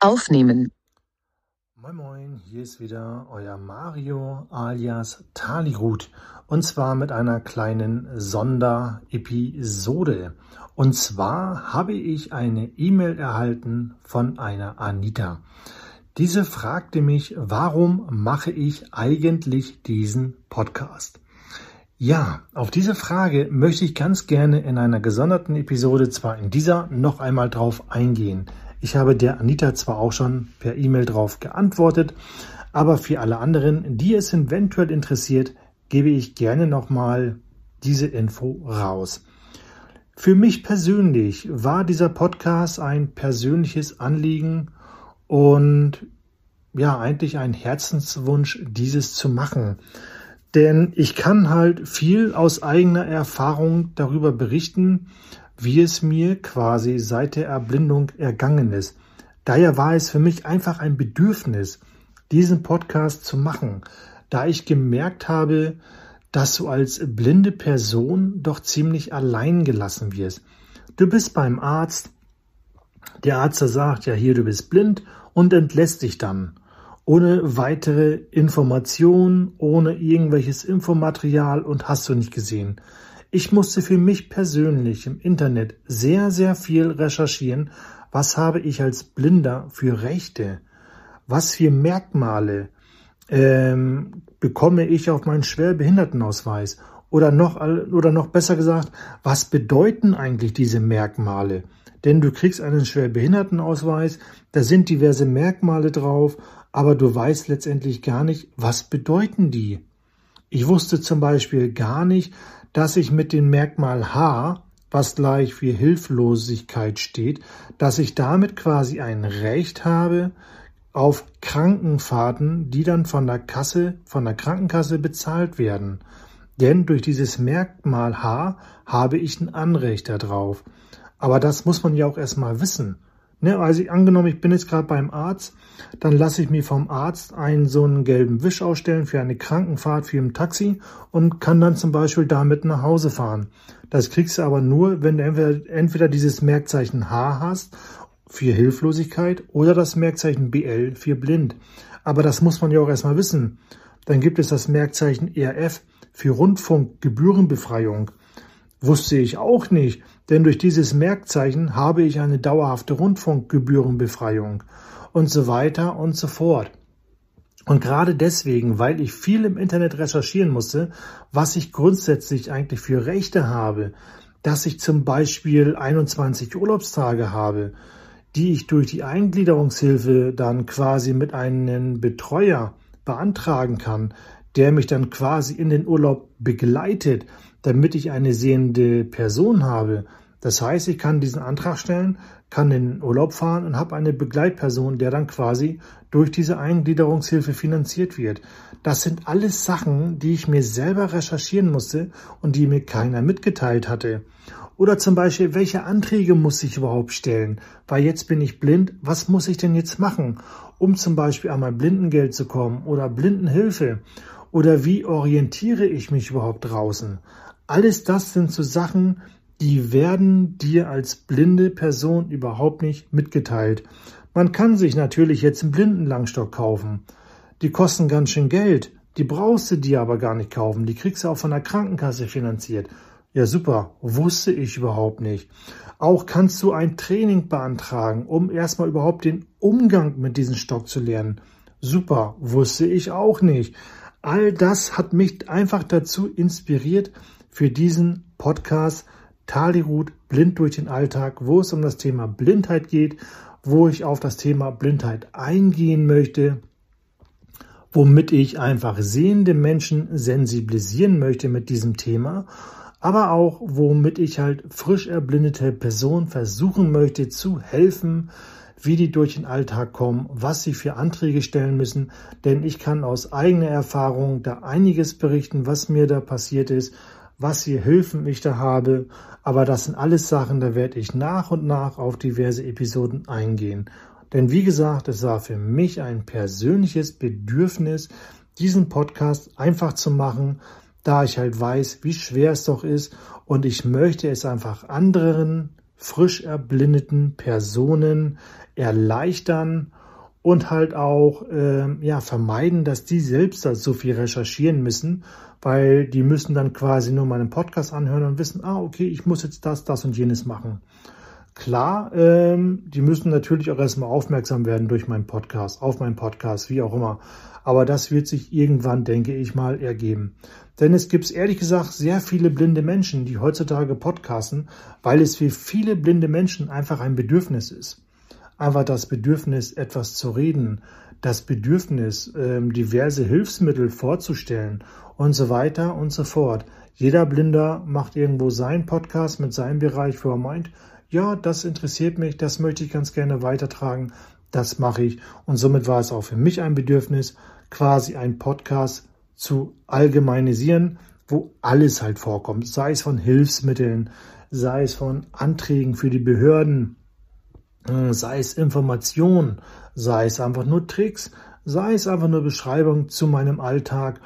Aufnehmen. Moin Moin, hier ist wieder euer Mario alias Talirut und zwar mit einer kleinen Sonderepisode. Und zwar habe ich eine E-Mail erhalten von einer Anita. Diese fragte mich, warum mache ich eigentlich diesen Podcast? Ja, auf diese Frage möchte ich ganz gerne in einer gesonderten Episode zwar in dieser noch einmal drauf eingehen. Ich habe der Anita zwar auch schon per E-Mail drauf geantwortet, aber für alle anderen, die es eventuell interessiert, gebe ich gerne nochmal diese Info raus. Für mich persönlich war dieser Podcast ein persönliches Anliegen und ja, eigentlich ein Herzenswunsch, dieses zu machen. Denn ich kann halt viel aus eigener Erfahrung darüber berichten, wie es mir quasi seit der Erblindung ergangen ist. Daher war es für mich einfach ein Bedürfnis, diesen Podcast zu machen, da ich gemerkt habe, dass du als blinde Person doch ziemlich allein gelassen wirst. Du bist beim Arzt, der Arzt sagt, ja hier, du bist blind und entlässt dich dann ohne weitere Information, ohne irgendwelches Infomaterial und hast du nicht gesehen. Ich musste für mich persönlich im Internet sehr, sehr viel recherchieren. Was habe ich als Blinder für Rechte? Was für Merkmale ähm, bekomme ich auf meinen Schwerbehindertenausweis? Oder noch, oder noch besser gesagt, was bedeuten eigentlich diese Merkmale? Denn du kriegst einen Schwerbehindertenausweis, da sind diverse Merkmale drauf aber du weißt letztendlich gar nicht, was bedeuten die. Ich wusste zum Beispiel gar nicht, dass ich mit dem Merkmal H, was gleich für Hilflosigkeit steht, dass ich damit quasi ein Recht habe auf Krankenfahrten, die dann von der Kasse, von der Krankenkasse bezahlt werden. Denn durch dieses Merkmal H habe ich ein Anrecht darauf. Aber das muss man ja auch erstmal wissen. Ne, also angenommen, ich bin jetzt gerade beim Arzt, dann lasse ich mir vom Arzt einen so einen gelben Wisch ausstellen für eine Krankenfahrt für ein Taxi und kann dann zum Beispiel damit nach Hause fahren. Das kriegst du aber nur, wenn du entweder, entweder dieses Merkzeichen H hast für Hilflosigkeit oder das Merkzeichen BL für blind. Aber das muss man ja auch erstmal wissen. Dann gibt es das Merkzeichen ERF für Rundfunkgebührenbefreiung. Wusste ich auch nicht, denn durch dieses Merkzeichen habe ich eine dauerhafte Rundfunkgebührenbefreiung und so weiter und so fort. Und gerade deswegen, weil ich viel im Internet recherchieren musste, was ich grundsätzlich eigentlich für Rechte habe, dass ich zum Beispiel 21 Urlaubstage habe, die ich durch die Eingliederungshilfe dann quasi mit einem Betreuer beantragen kann, der mich dann quasi in den Urlaub begleitet, damit ich eine sehende Person habe. Das heißt, ich kann diesen Antrag stellen, kann in den Urlaub fahren und habe eine Begleitperson, der dann quasi durch diese Eingliederungshilfe finanziert wird. Das sind alles Sachen, die ich mir selber recherchieren musste und die mir keiner mitgeteilt hatte. Oder zum Beispiel, welche Anträge muss ich überhaupt stellen? Weil jetzt bin ich blind, was muss ich denn jetzt machen, um zum Beispiel an mein Blindengeld zu kommen oder Blindenhilfe? Oder wie orientiere ich mich überhaupt draußen? Alles das sind so Sachen, die werden dir als blinde Person überhaupt nicht mitgeteilt. Man kann sich natürlich jetzt einen Blindenlangstock kaufen. Die kosten ganz schön Geld. Die brauchst du dir aber gar nicht kaufen. Die kriegst du auch von der Krankenkasse finanziert. Ja, super. Wusste ich überhaupt nicht. Auch kannst du ein Training beantragen, um erstmal überhaupt den Umgang mit diesem Stock zu lernen. Super. Wusste ich auch nicht. All das hat mich einfach dazu inspiriert, für diesen Podcast Talirut Blind durch den Alltag, wo es um das Thema Blindheit geht, wo ich auf das Thema Blindheit eingehen möchte, womit ich einfach sehende Menschen sensibilisieren möchte mit diesem Thema, aber auch womit ich halt frisch erblindete Personen versuchen möchte zu helfen, wie die durch den Alltag kommen, was sie für Anträge stellen müssen, denn ich kann aus eigener Erfahrung da einiges berichten, was mir da passiert ist, was für Hilfen ich da habe, aber das sind alles Sachen, da werde ich nach und nach auf diverse Episoden eingehen. Denn wie gesagt, es war für mich ein persönliches Bedürfnis, diesen Podcast einfach zu machen, da ich halt weiß, wie schwer es doch ist. Und ich möchte es einfach anderen frisch erblindeten Personen erleichtern und halt auch äh, ja, vermeiden, dass die selbst halt so viel recherchieren müssen, weil die müssen dann quasi nur meinen Podcast anhören und wissen, ah, okay, ich muss jetzt das, das und jenes machen. Klar, ähm, die müssen natürlich auch erstmal aufmerksam werden durch meinen Podcast, auf meinen Podcast, wie auch immer. Aber das wird sich irgendwann, denke ich mal, ergeben. Denn es gibt ehrlich gesagt sehr viele blinde Menschen, die heutzutage podcasten, weil es für viele blinde Menschen einfach ein Bedürfnis ist. Einfach das Bedürfnis, etwas zu reden, das Bedürfnis, ähm, diverse Hilfsmittel vorzustellen und so weiter und so fort. Jeder Blinder macht irgendwo seinen Podcast mit seinem Bereich, wo er meint, ja, das interessiert mich, das möchte ich ganz gerne weitertragen, das mache ich. Und somit war es auch für mich ein Bedürfnis, quasi einen Podcast zu allgemeinisieren, wo alles halt vorkommt, sei es von Hilfsmitteln, sei es von Anträgen für die Behörden, äh, sei es Information, sei es einfach nur Tricks, sei es einfach nur Beschreibung zu meinem Alltag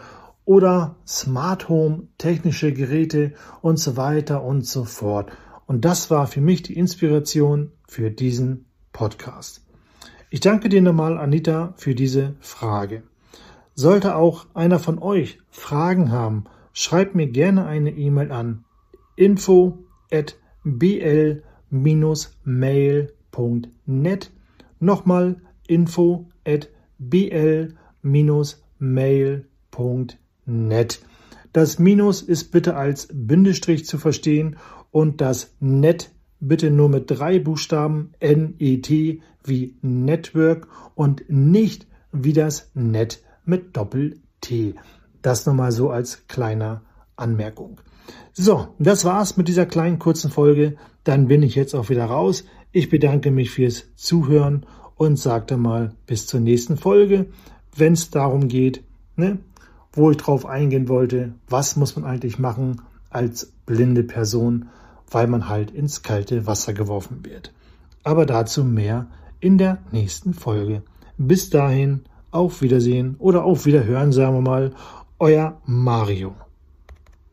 oder Smart Home, technische Geräte und so weiter und so fort. Und das war für mich die Inspiration für diesen Podcast. Ich danke dir nochmal, Anita, für diese Frage. Sollte auch einer von euch Fragen haben, schreibt mir gerne eine E-Mail an info at bl-mail.net. Nochmal info at bl-mail.net. Das Minus ist bitte als Bindestrich zu verstehen und das Net bitte nur mit drei Buchstaben N-E-T wie Network und nicht wie das Net mit Doppel-T. Das nochmal so als kleiner Anmerkung. So, das war's mit dieser kleinen kurzen Folge. Dann bin ich jetzt auch wieder raus. Ich bedanke mich fürs Zuhören und sagte mal bis zur nächsten Folge, wenn es darum geht, ne, wo ich drauf eingehen wollte, was muss man eigentlich machen als blinde Person, weil man halt ins kalte Wasser geworfen wird. Aber dazu mehr in der nächsten Folge. Bis dahin, auf Wiedersehen oder auf Wiederhören, sagen wir mal, euer Mario.